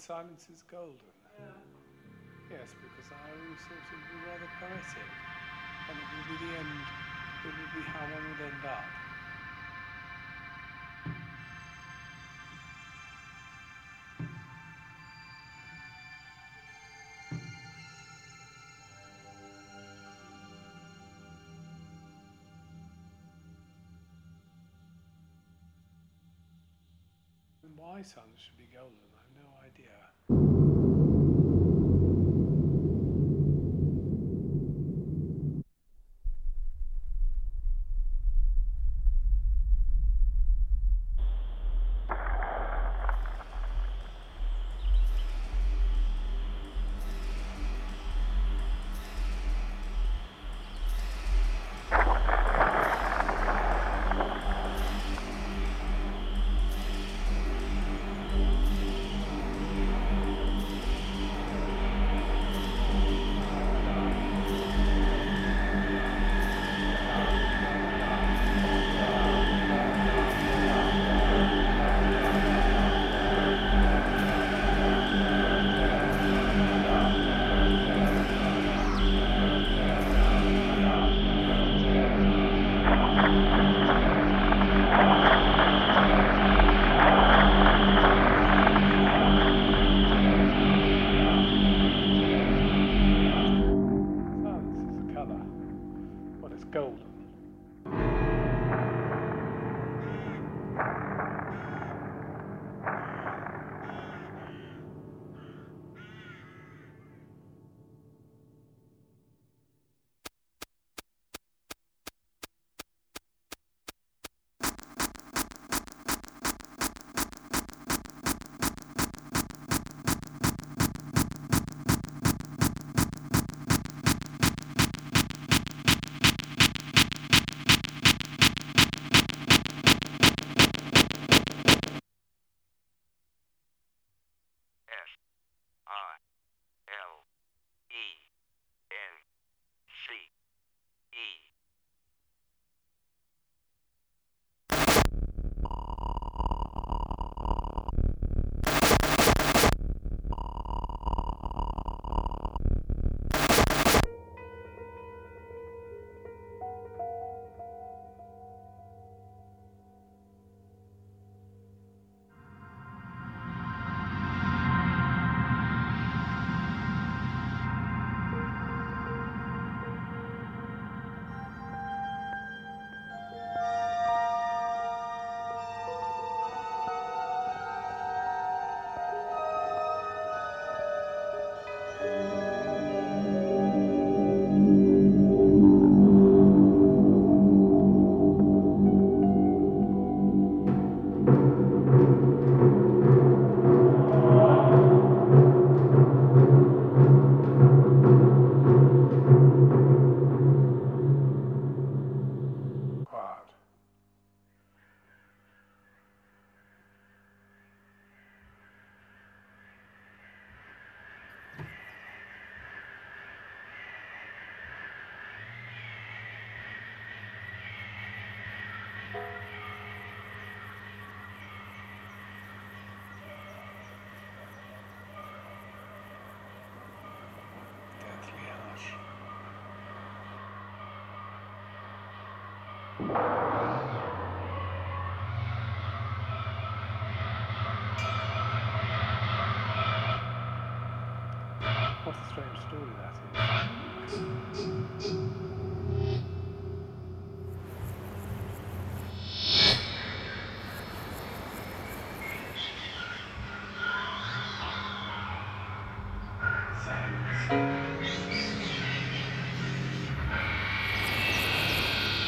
Silence is golden? Yes, because I always thought it would be rather poetic, and it would be the end. It would be how one would end up. Why silence should be golden, I have no idea.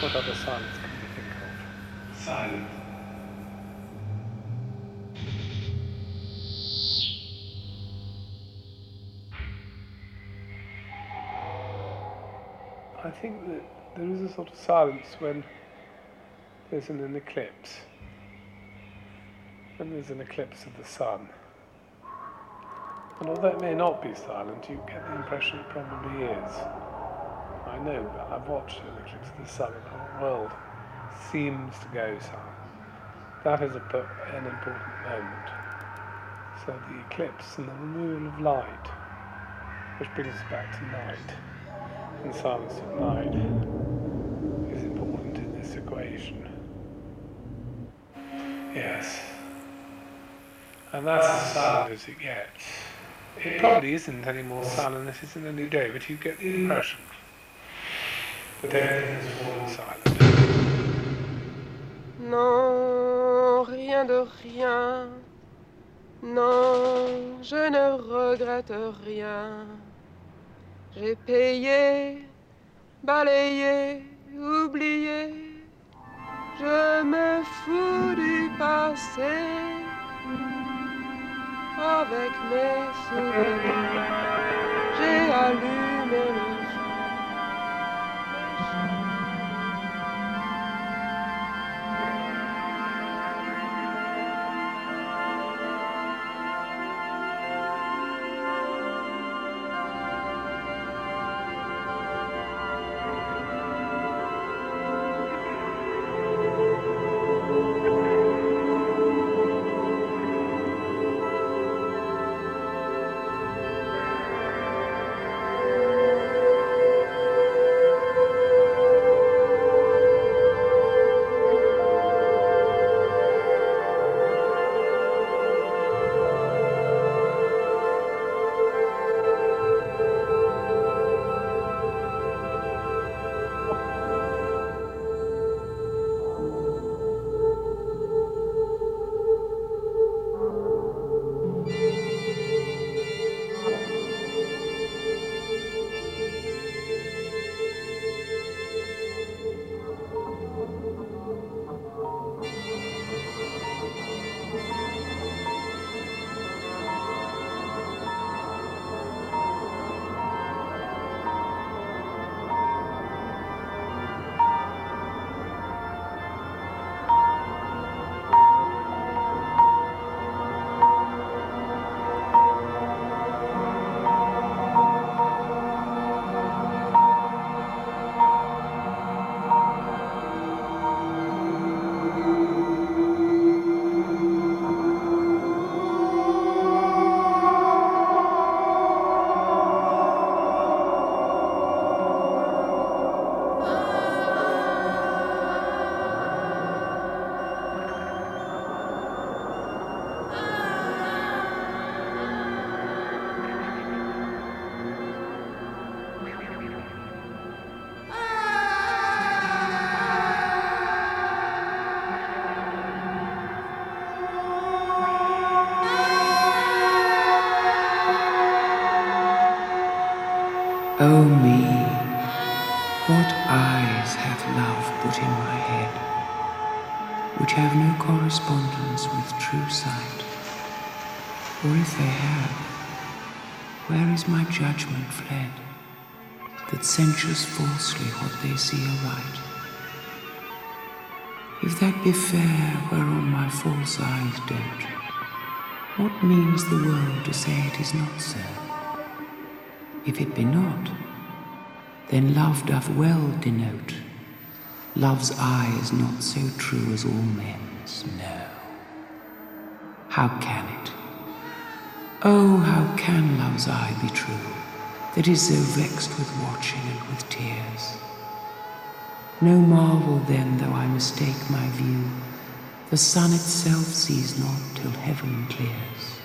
What other silence can you think of? Silence. I think that there is a sort of silence when there's an, an eclipse. When there's an eclipse of the sun. And although it may not be silent, you get the impression it probably is. I know, but I've watched eclipse of the sun the whole world seems to go silent. That is a, an important moment. So the eclipse and the removal of light, which brings us back to night, and silence of night, is important in this equation. Yes. And that's as silent as it gets. It probably isn't any more silent than it is in any day, but you get the impression Non, rien de rien. Non, je ne regrette rien. J'ai payé, balayé, oublié. Je me fous du passé avec mes souvenirs. J'ai allumé they see aright? If that be fair whereon my false eyes dote, what means the world to say it is not so? If it be not, then love doth well denote. Love's eye is not so true as all men's, no. How can it? Oh, how can love's eye be true, that is so vexed with watching and with tears? No marvel then, though I mistake my view, the sun itself sees not till heaven clears.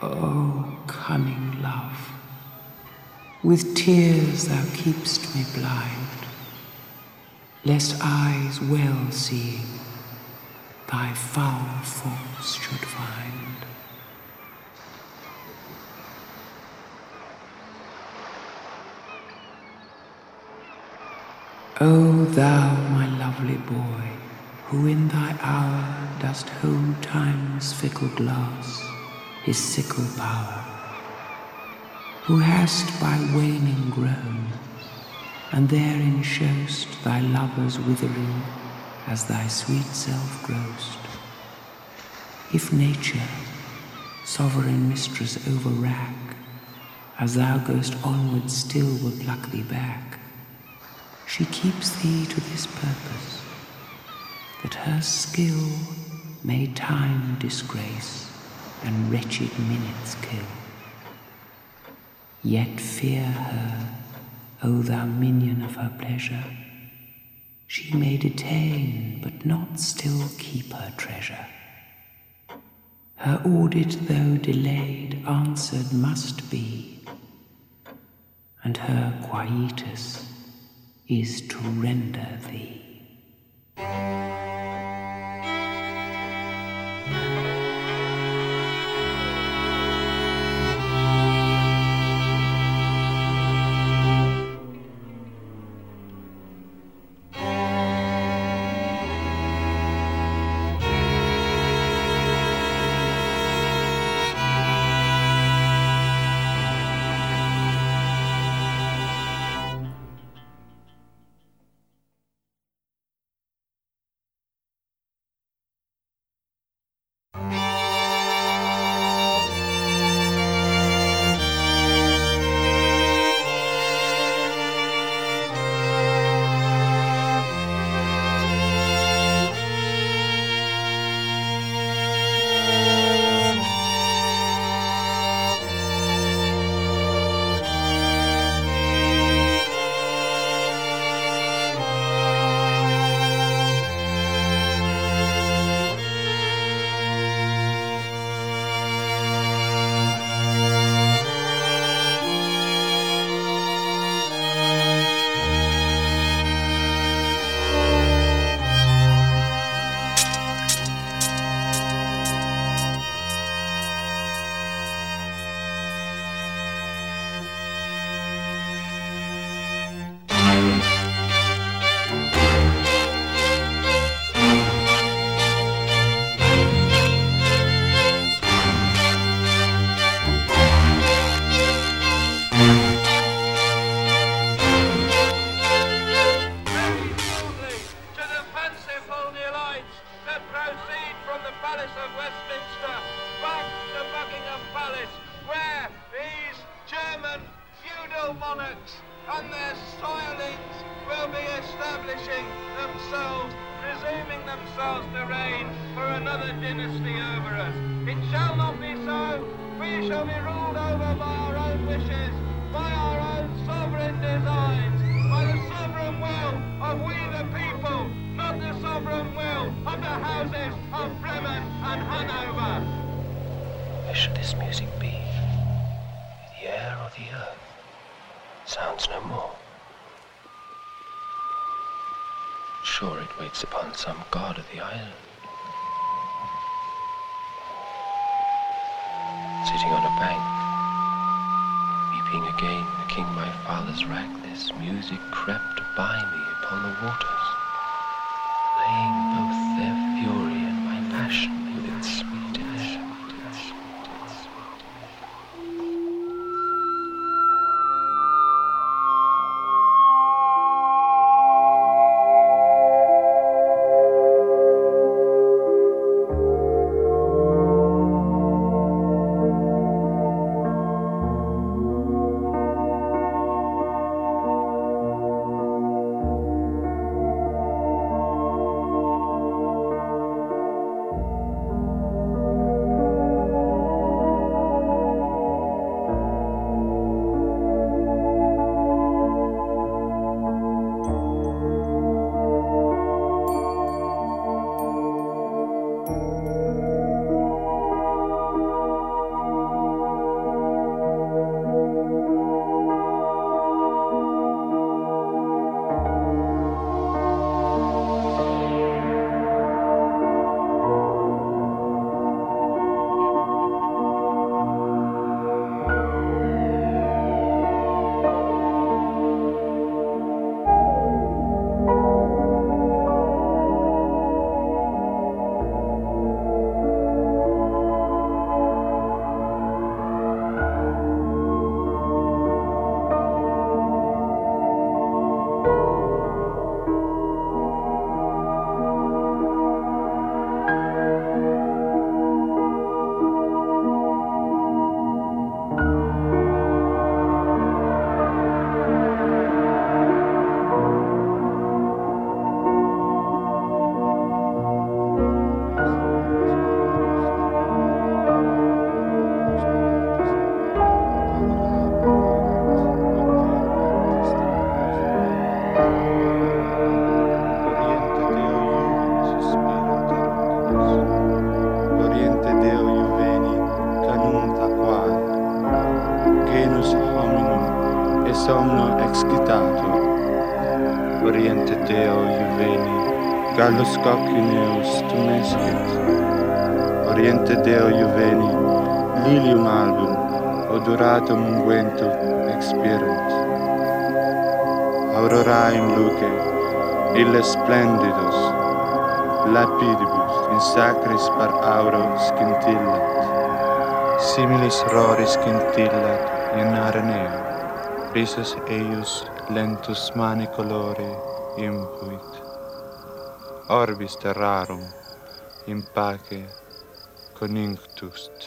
Oh, cunning love, with tears thou keep'st me blind, lest eyes well seeing thy foul faults should find. O thou, my lovely boy, who in thy hour dost hold time's fickle glass, his sickle power, who hast by waning grown, and therein show'st thy lovers withering as thy sweet self grow'st. If nature, sovereign mistress over wrack, as thou goest onward still will pluck thee back, she keeps thee to this purpose, that her skill may time disgrace, and wretched minutes kill. Yet fear her, O thou minion of her pleasure. She may detain, but not still keep her treasure. Her audit, though delayed, answered must be, and her quietus is to render thee. splendidos lapidibus in sacris par auro scintillat similis rori scintillat in araneo risus eius lentus mani colore impuit. Orbis terrarum in pace coninctust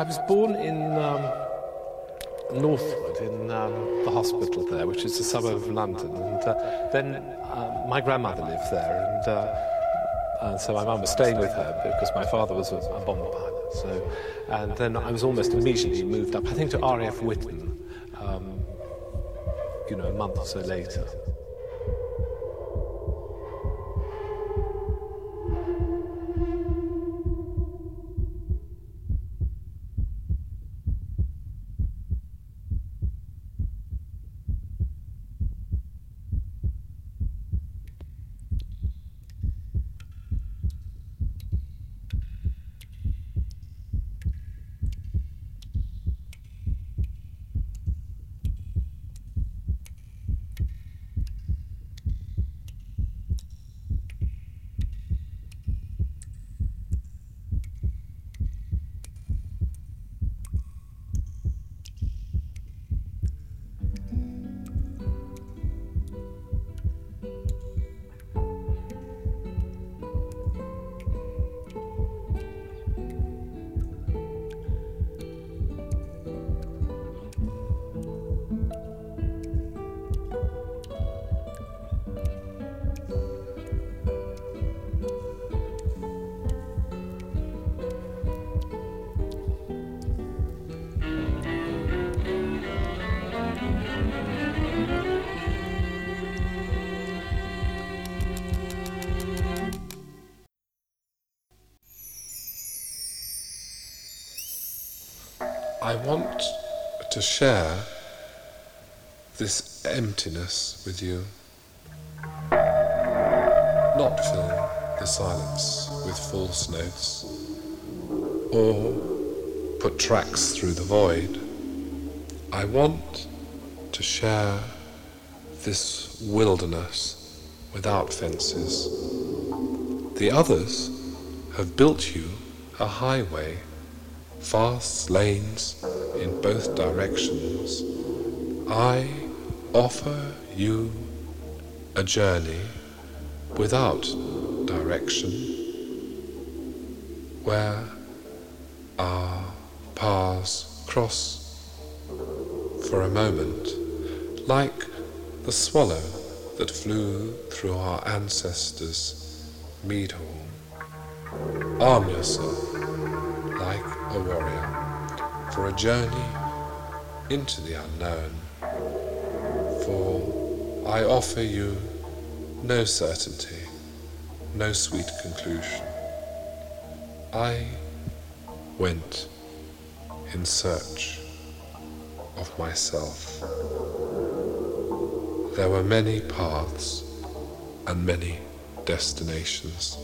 I was born in um, Northwood, in um, the hospital there, which is a suburb of London. And uh, then uh, my grandmother lived there, and uh, uh, so my mum was staying with her because my father was a, a bomber pilot. So, and then I was almost immediately moved up, I think, to RAF Wyton, um, you know, a month or so later. I want to share this emptiness with you. Not fill the silence with false notes or put tracks through the void. I want to share this wilderness without fences. The others have built you a highway, fast lanes in both directions. I offer you a journey without direction where our paths cross for a moment, like the swallow that flew through our ancestors' mead hall. Arm yourself a warrior for a journey into the unknown. For I offer you no certainty, no sweet conclusion. I went in search of myself. There were many paths and many destinations.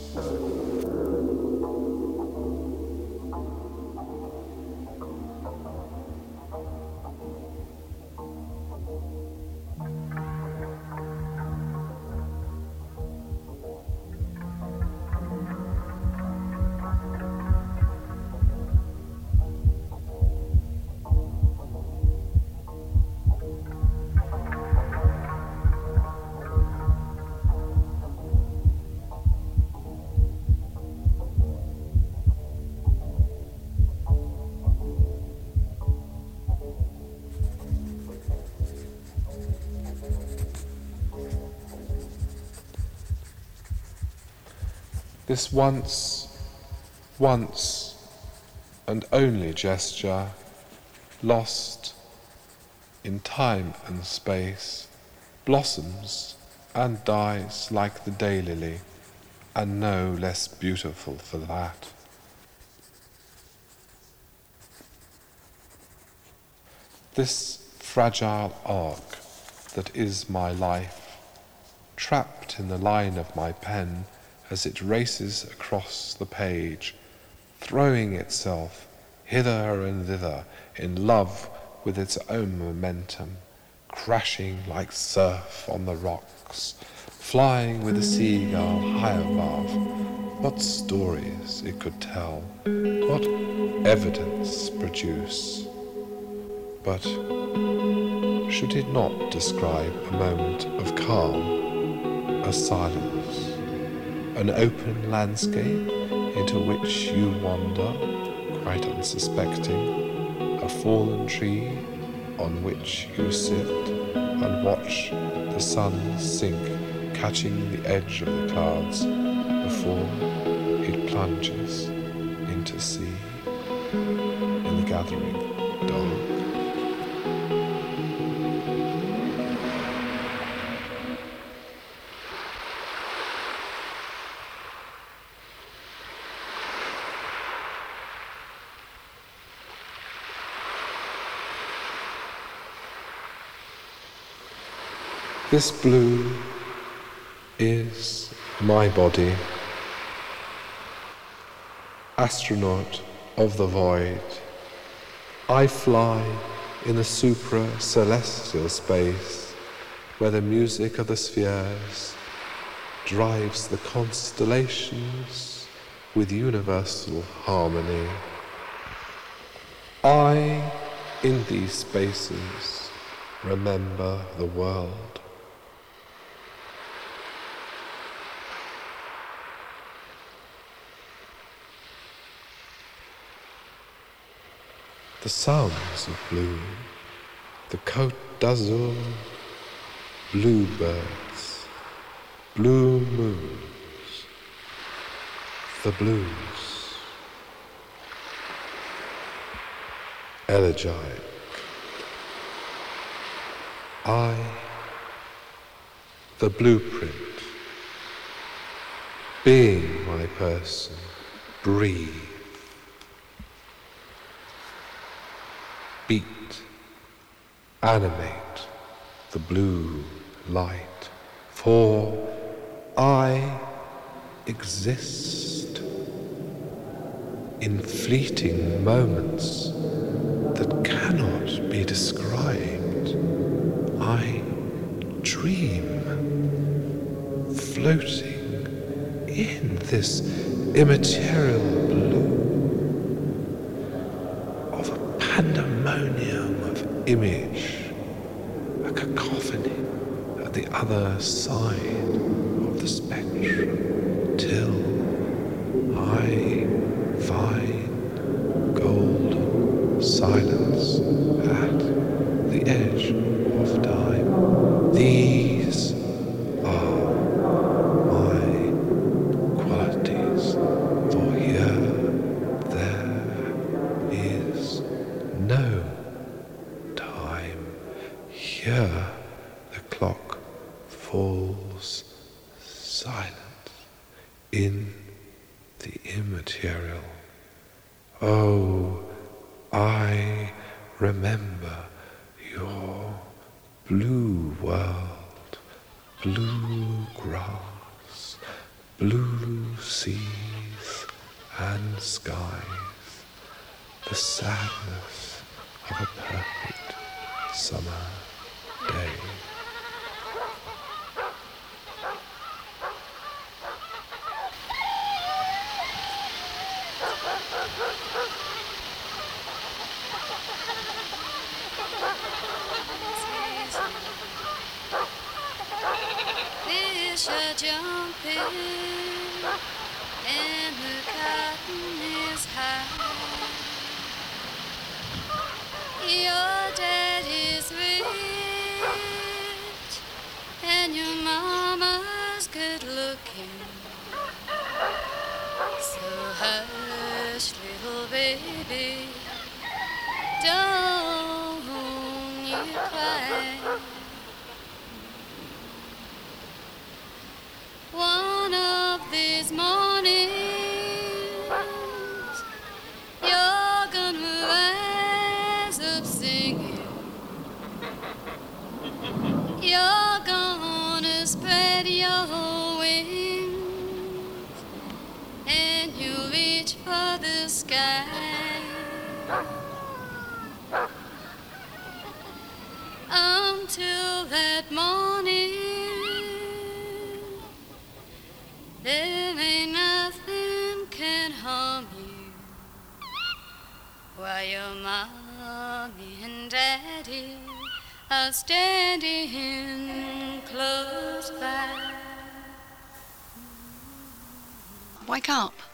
This once, once, and only gesture, lost in time and space, blossoms and dies like the daylily, and no less beautiful for that. This fragile arc that is my life, trapped in the line of my pen, as it races across the page, throwing itself hither and thither in love with its own momentum, crashing like surf on the rocks, flying with a seagull high above. What stories it could tell, what evidence produce. But should it not describe a moment of calm, a silence? An open landscape into which you wander, quite unsuspecting, a fallen tree on which you sit and watch the sun sink, catching the edge of the clouds before it plunges into sea in the gathering dark. This blue is my body, astronaut of the void. I fly in the supra celestial space where the music of the spheres drives the constellations with universal harmony. I, in these spaces, remember the world. The sounds of blue, the Côte d'Azur, bluebirds, blue moons, the blues, elegiac. I, the blueprint, being my person, breathe. Beat, animate the blue light, for I exist in fleeting moments that cannot be described. I dream, floating in this immaterial blue of a pandemonium of image, a cacophony at the other side of the spectrum, till I find Fish are jumping and the cotton is high. Your daddy's sky. Um, Until that morning. There ain't nothing can harm you while your mommy and daddy are standing close by. Wake up.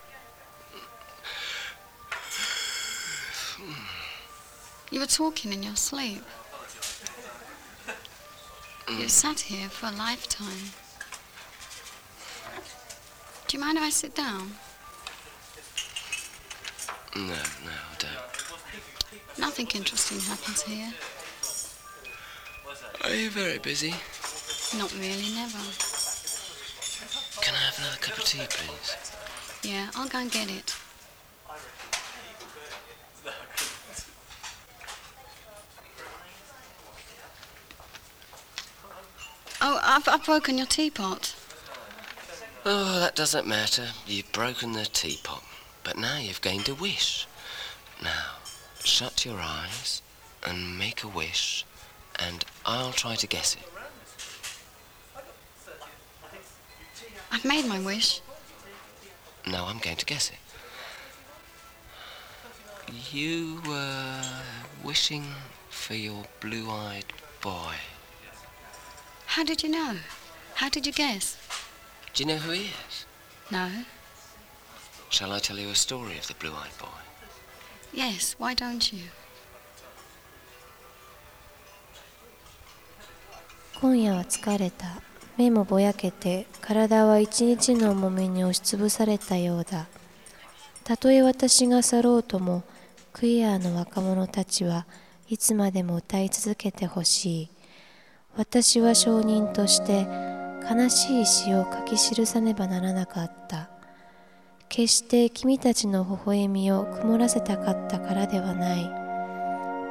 You were talking in your sleep. You've sat here for a lifetime. Do you mind if I sit down? No, no, I don't. Nothing interesting happens here. Are you very busy? Not really, never. Can I have another cup of tea, please? Yeah, I'll go and get it. Oh, I've, I've broken your teapot. Oh, that doesn't matter. You've broken the teapot. But now you've gained a wish. Now, shut your eyes and make a wish, and I'll try to guess it. I've made my wish. No, I'm going to guess it. You were wishing for your blue eyed boy. How did you know? How did you guess? Do you know who he is? No. Shall I tell you a story of the blue eyed boy? Yes, why don't you? 今夜は疲れた目もぼやけて体は一日の重みに押しつぶされたようだたとえ私が去ろうともクイアの若者たちはいつまでも歌い続けてほしい私は証人として悲しい詩を書き記さねばならなかった。決して君たちの微笑みを曇らせたかったからではない。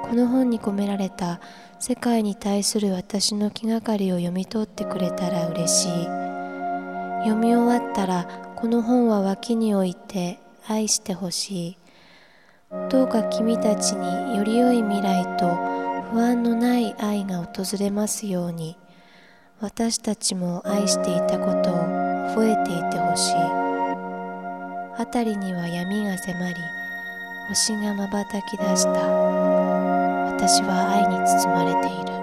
この本に込められた世界に対する私の気がかりを読み取ってくれたら嬉しい。読み終わったらこの本は脇に置いて愛してほしい。どうか君たちにより良い未来と不安のない愛が訪れますように私たちも愛していたことを覚えていてほしい。辺りには闇が迫り星がまばたき出した。私は愛に包まれている。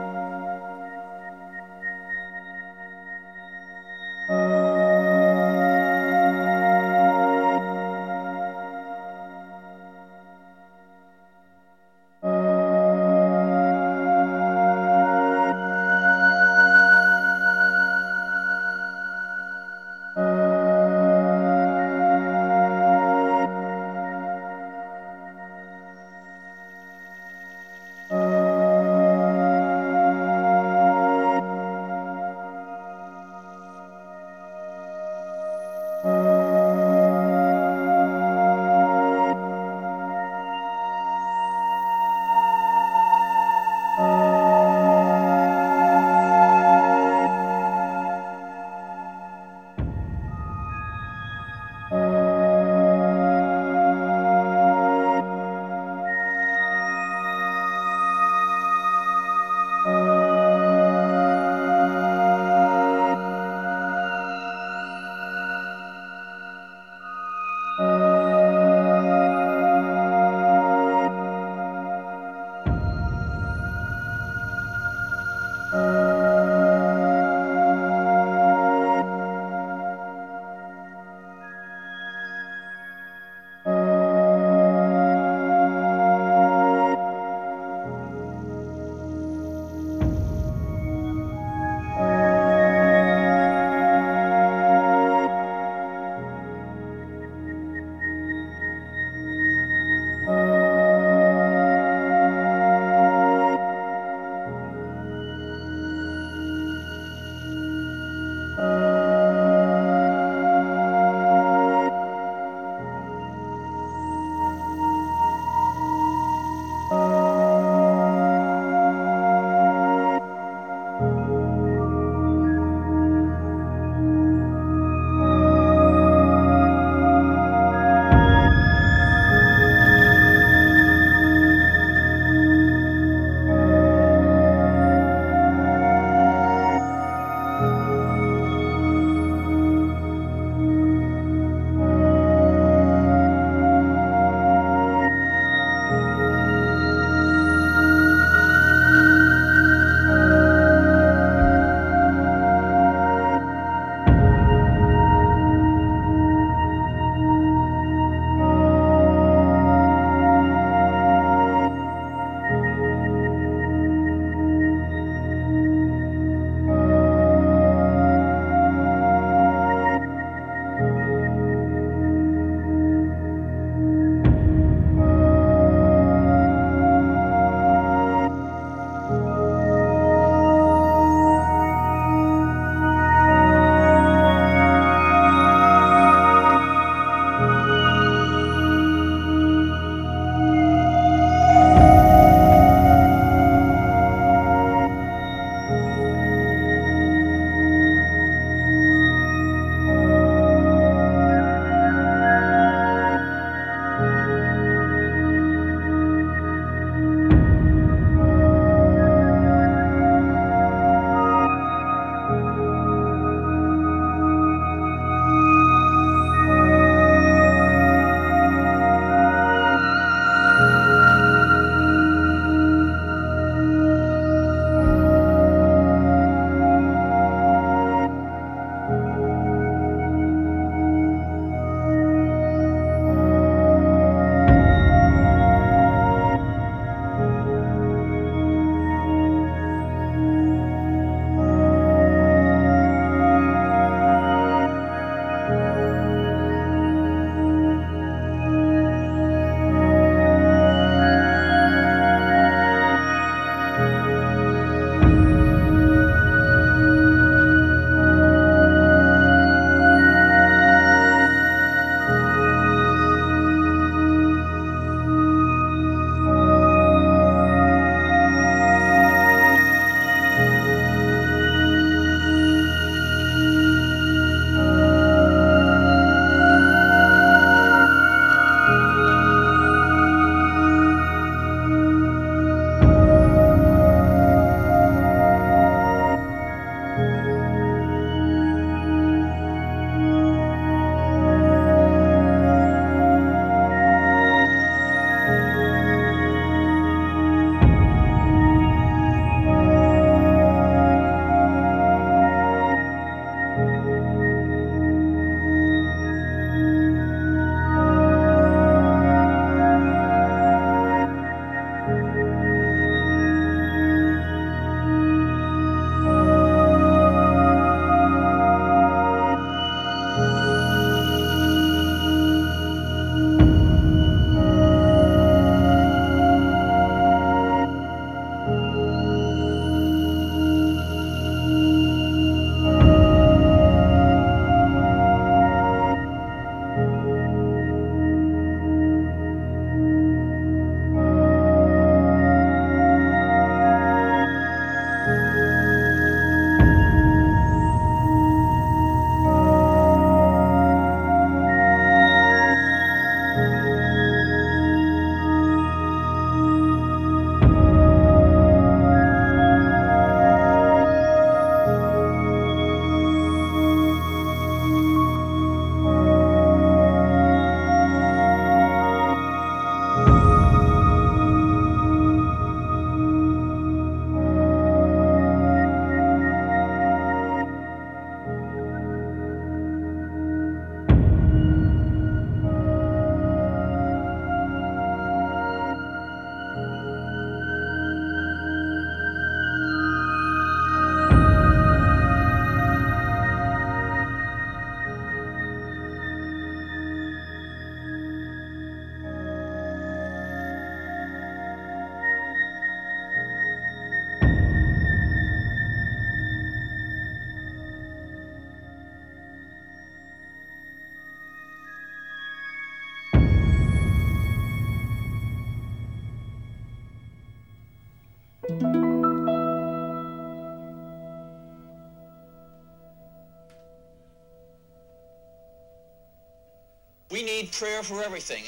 prayer for everything.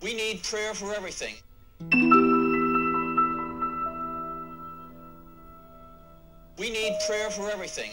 We need prayer for everything. We need prayer for everything.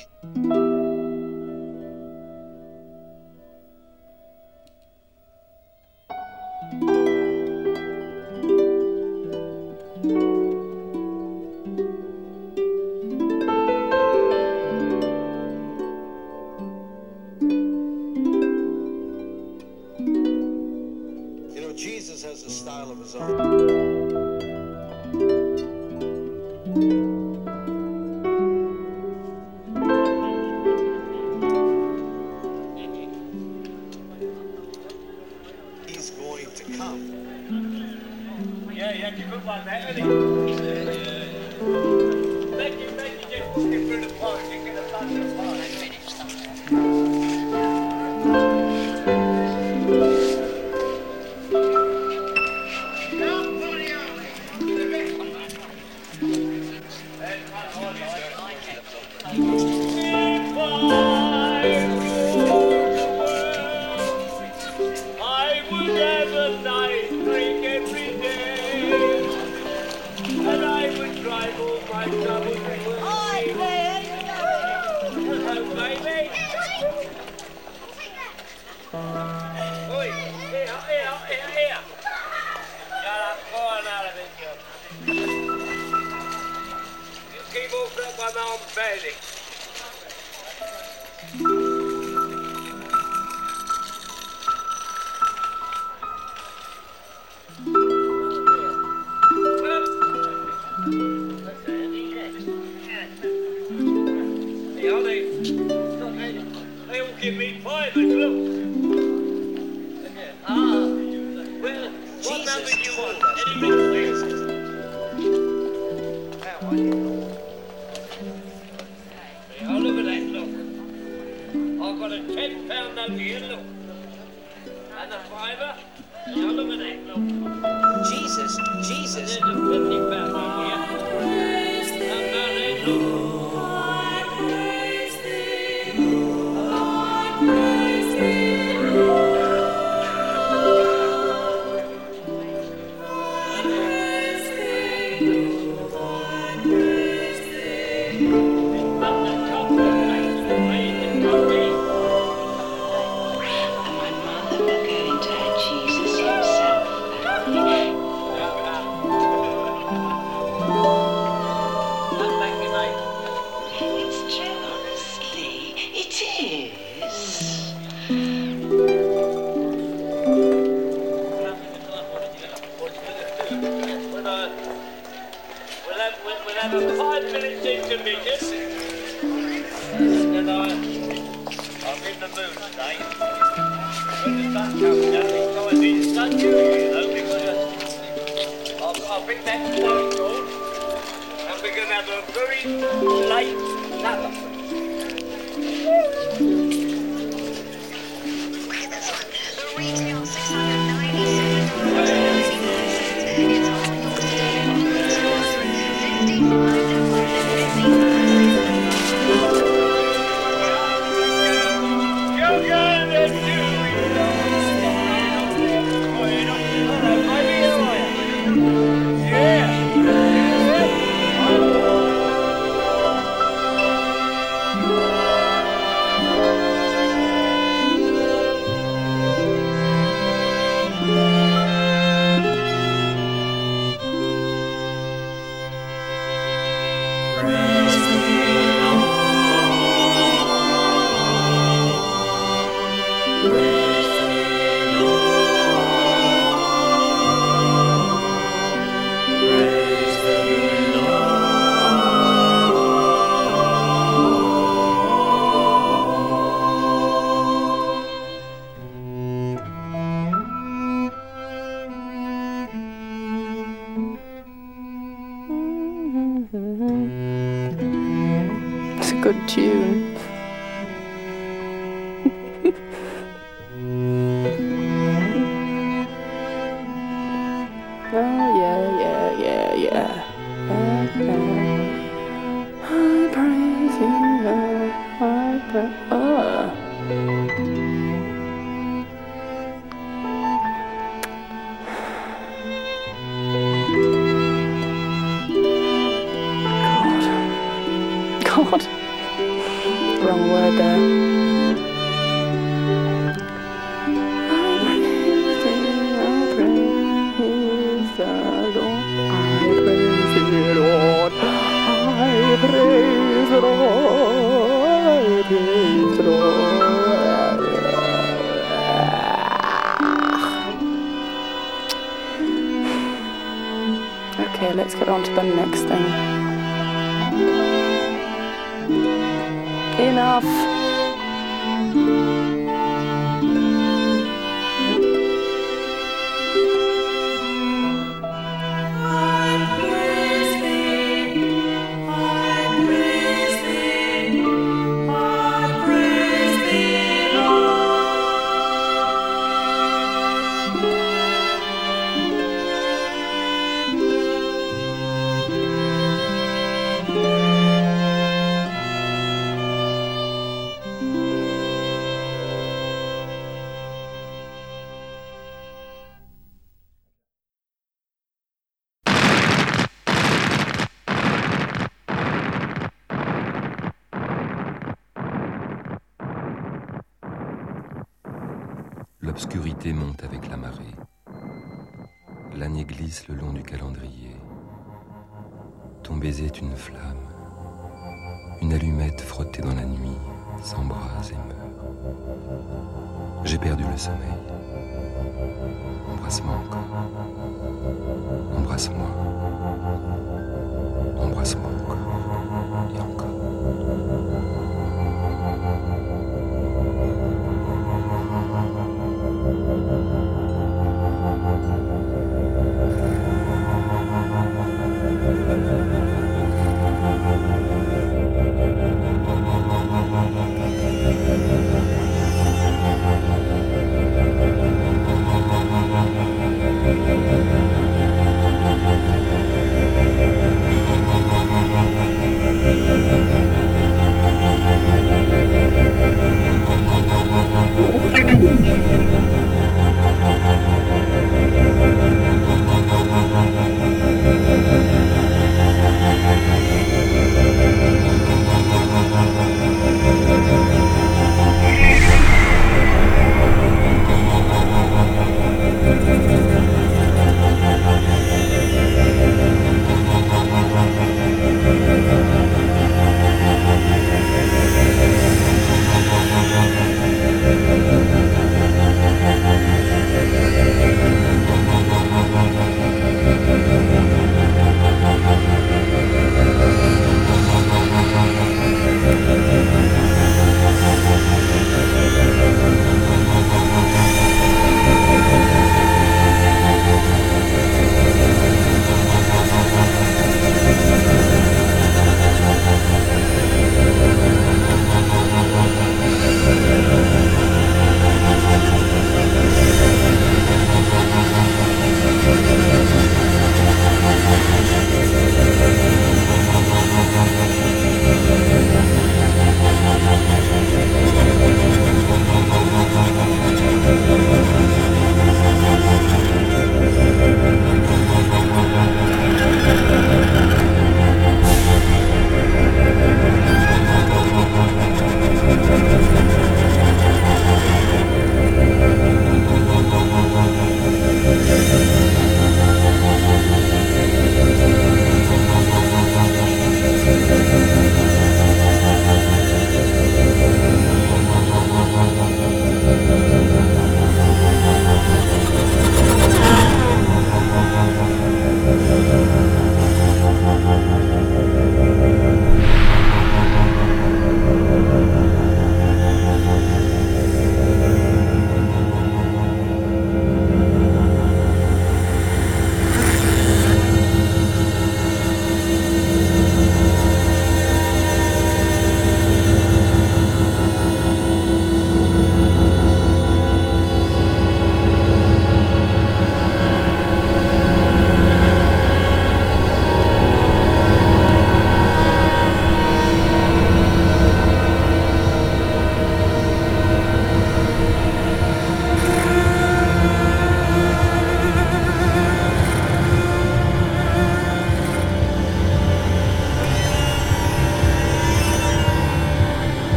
we're going to have a very light number.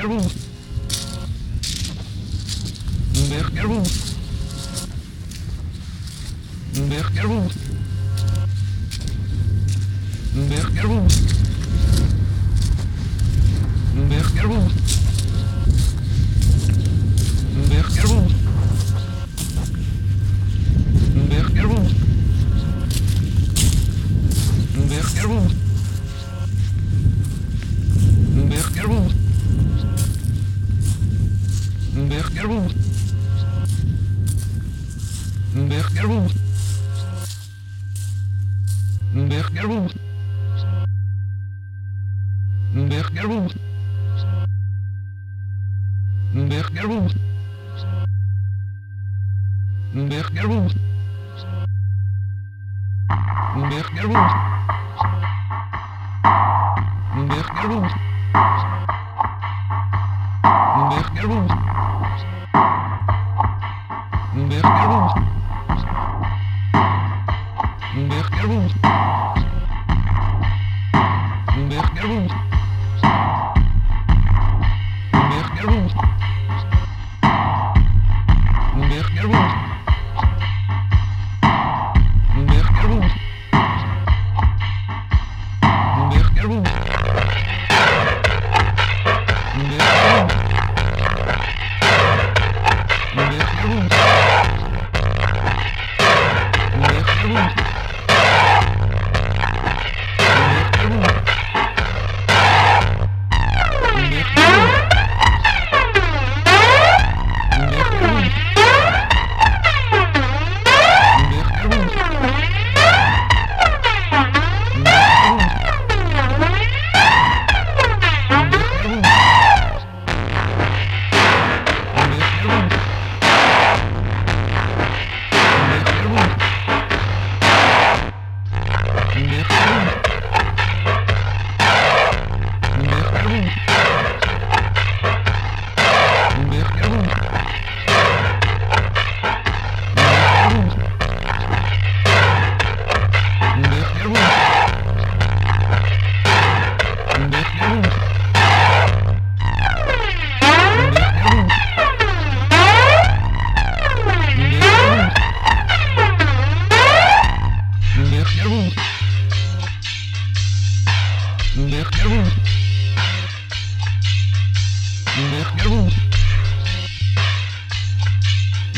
Boom.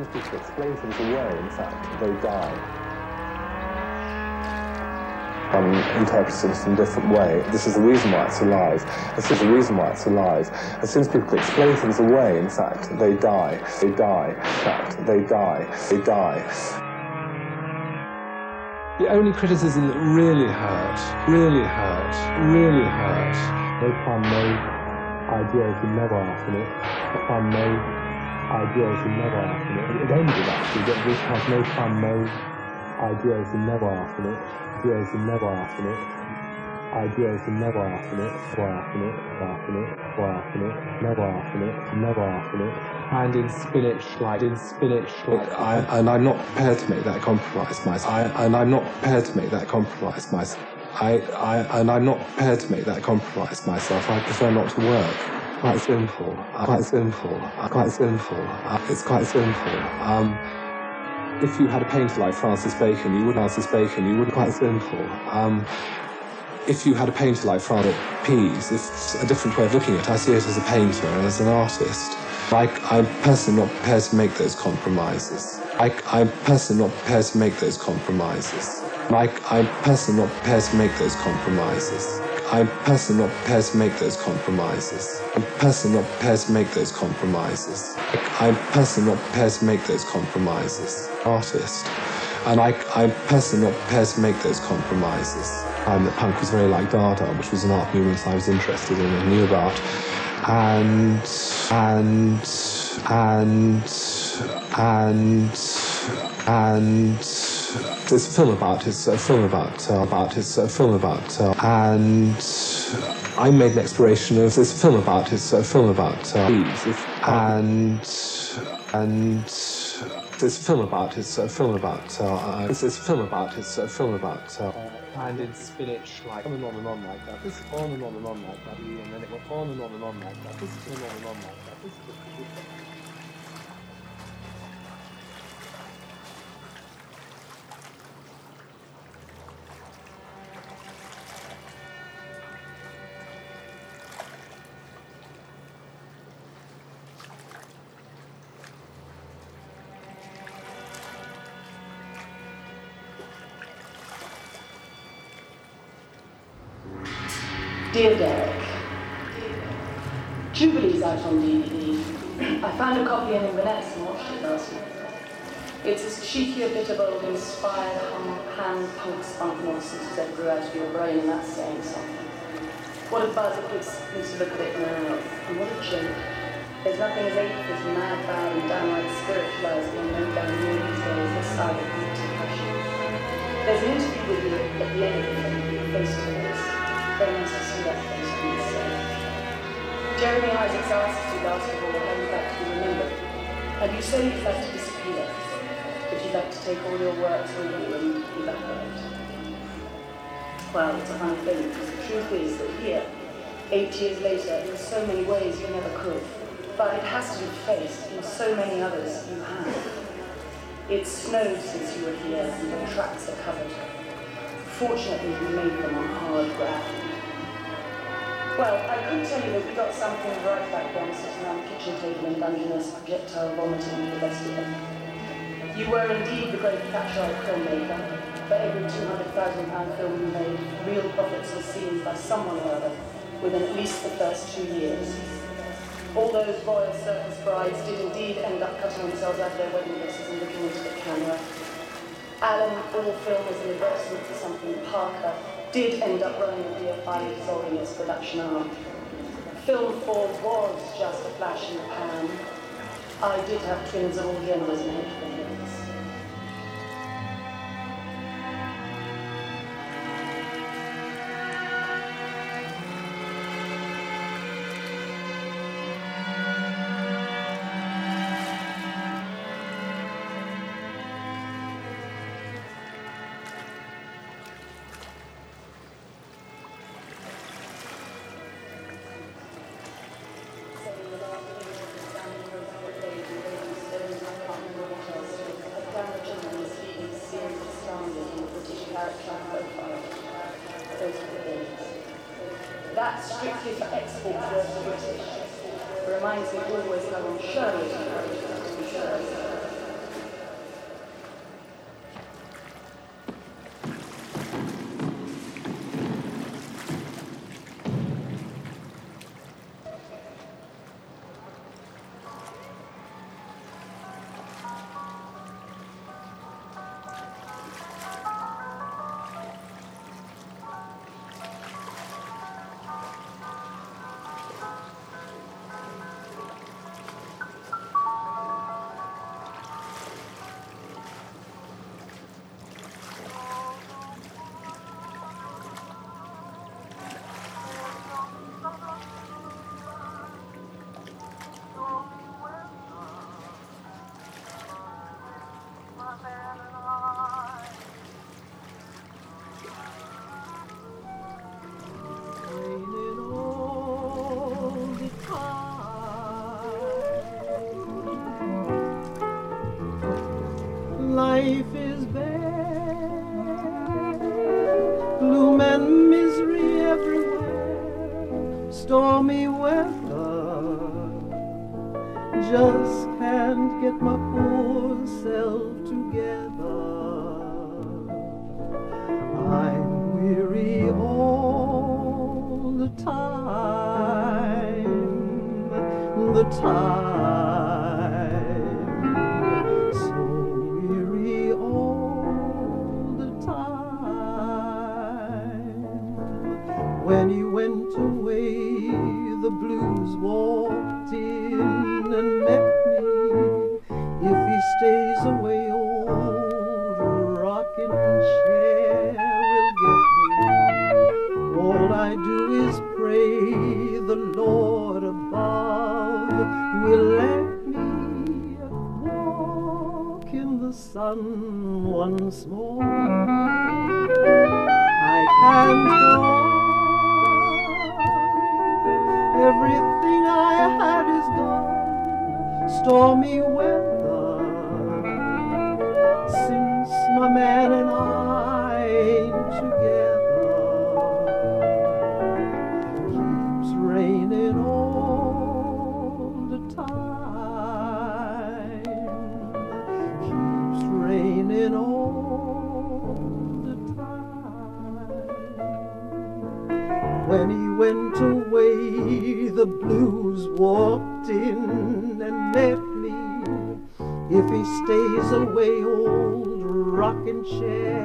As people explain things away, in fact, they die. Um, interprets it in a different way. This is the reason why it's alive. This is the reason why it's alive. As soon as people explain things away, in fact, they die. They die. In fact, they die. They die. The only criticism that really hurt, really hurt, really hurt, They find no ideas in never after it. They no ideas in never after it. It ended actually that this has no fun, no ideas in never after it. Ideas in never after it. Ideas in never after it. Never after it. After it. Never after it. Never after it. Never after it. and in spinach like in spinach like I, and I'm not prepared to make that compromise myself. I, and I'm not prepared to make that compromise myself. I, I, and I'm not prepared to make that compromise myself. I prefer not to work. Quite simple. uh, Quite simple. uh, Quite simple. Uh, it's quite simple. Um, if you had a painter like Francis Bacon, you wouldn't Francis Bacon, you wouldn't Quite simple. um, if you had a painter like Francis Pease, it's a different way of looking at it. I see it as a painter and as an artist. Like, I'm personally not prepared to make those compromises. Like, I'm personally not prepared to make those compromises. Like, I'm personally not prepared to make those compromises. I'm personally not prepared to make those compromises. I'm personally not prepared to make those compromises. I'm personally not prepared to make those compromises. Artist. And I, I'm personally not to make those compromises. Um, that punk was very like Dada, which was an art movement I was interested in and knew about. And, and, and, and, and, there's a film about his a film about uh, about his a film about uh, and I made an exploration of this film about his a film about uh, and and a film about his film about uh, a film about his film about uh, and in spinach like on and on and on like that. This on and on and on like that and then it went on and on and on like that. This on and on and on like that. This Dear Derek, Jubilee's out on DVD. I found a copy in Inverness and watched it last night. It's as cheeky a bit of old inspired hum, hand punk spunk nonsense as ever grew out of your brain, and that's saying something. What a buzz it gives me to look at it now, and what a joke. There's nothing as ape as mad, bad, and downright spiritualized being known down here these days this side of the depression. There's an interview with you at the end of the film, face to face. Jeremy Isaacs asked you last of all how you'd like to be remembered. And you say you'd like to disappear, but you'd like to take all your works with you and evaporate. Well, it's a funny thing, because the truth is that here, eight years later, in so many ways you never could. But it has to be faced in so many others you have. It's snowed since you were here, and your tracks are covered. Fortunately, we made them on hard ground. Well, I could tell you that we got something right back then, sitting around the kitchen table in Dungeness, projectile vomiting the best of it. You were indeed the great Thatcherite filmmaker. For every £200,000 film you made, real profits were seen by someone or other within at least the first two years. All those royal circus brides did indeed end up cutting themselves out of their wedding dresses and looking into the camera. Alan, all film as an advertisement for something, Parker, did end up running a BFI dissolving its production arm. Film 4 was just a flash in the pan. I did have twins of all genders in headphones. That's strictly for export the British. It reminds me always how on show is encouraged Since rocking